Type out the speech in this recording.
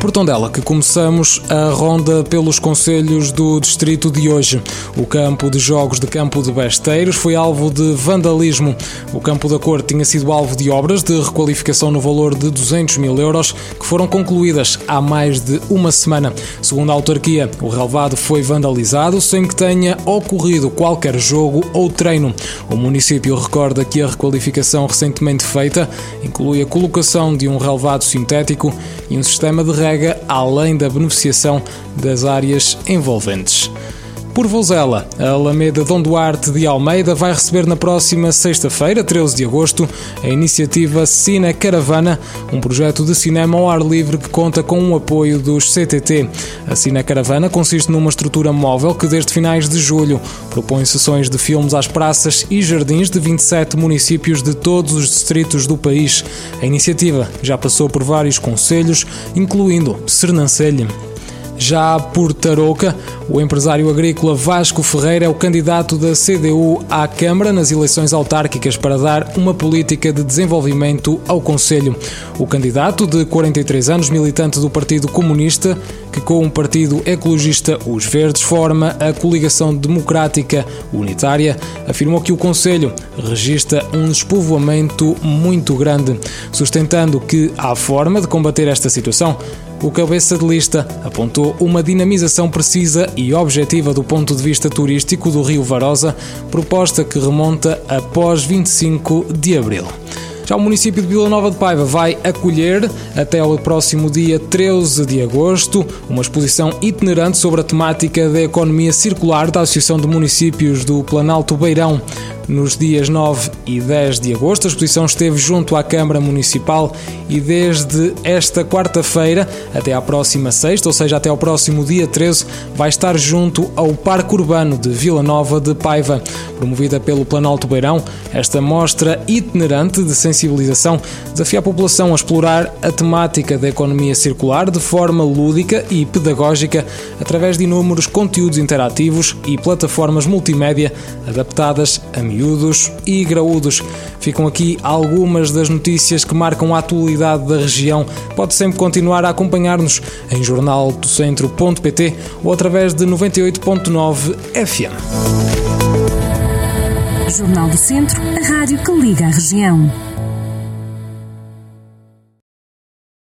por Tondela que começamos a ronda pelos conselhos do distrito de hoje. O campo de jogos de Campo de Besteiros foi alvo de vandalismo. O campo da cor tinha sido alvo de obras de requalificação no valor de 200 mil euros que foram concluídas há mais de uma semana. Segundo a autarquia, o relevado foi vandalizado sem que tenha ocorrido qualquer jogo ou treino. O município recorda que a requalificação recentemente feita inclui a colocação de um relevado sintético e um sistema de além da beneficiação das áreas envolventes. Por Vozela, a Alameda Dom Duarte de Almeida vai receber na próxima sexta-feira, 13 de agosto, a iniciativa Cine Caravana, um projeto de cinema ao ar livre que conta com o apoio dos CTT. A Cine Caravana consiste numa estrutura móvel que, desde finais de julho, propõe sessões de filmes às praças e jardins de 27 municípios de todos os distritos do país. A iniciativa já passou por vários conselhos, incluindo Sernancelho. Já por Tarouca, o empresário agrícola Vasco Ferreira é o candidato da CDU à Câmara nas eleições autárquicas para dar uma política de desenvolvimento ao Conselho. O candidato, de 43 anos, militante do Partido Comunista, que com o Partido Ecologista Os Verdes forma a Coligação Democrática Unitária, afirmou que o Conselho registra um despovoamento muito grande, sustentando que há forma de combater esta situação o cabeça de lista apontou uma dinamização precisa e objetiva do ponto de vista turístico do Rio Varosa, proposta que remonta após 25 de abril. Já o município de Vila Nova de Paiva vai acolher, até ao próximo dia 13 de agosto, uma exposição itinerante sobre a temática da economia circular da Associação de Municípios do Planalto Beirão. Nos dias 9 e 10 de agosto, a exposição esteve junto à Câmara Municipal e desde esta quarta-feira até à próxima sexta, ou seja, até ao próximo dia 13, vai estar junto ao Parque Urbano de Vila Nova de Paiva. Promovida pelo Planalto Beirão, esta mostra itinerante de sensibilização desafia a população a explorar a temática da economia circular de forma lúdica e pedagógica através de inúmeros conteúdos interativos e plataformas multimédia adaptadas a miúdos e graúdos. Ficam aqui algumas das notícias que marcam a atualidade da região. Pode sempre continuar a acompanhar-nos em jornaldocentro.pt ou através de 98.9 FM. Jornal do Centro, a rádio que liga a região.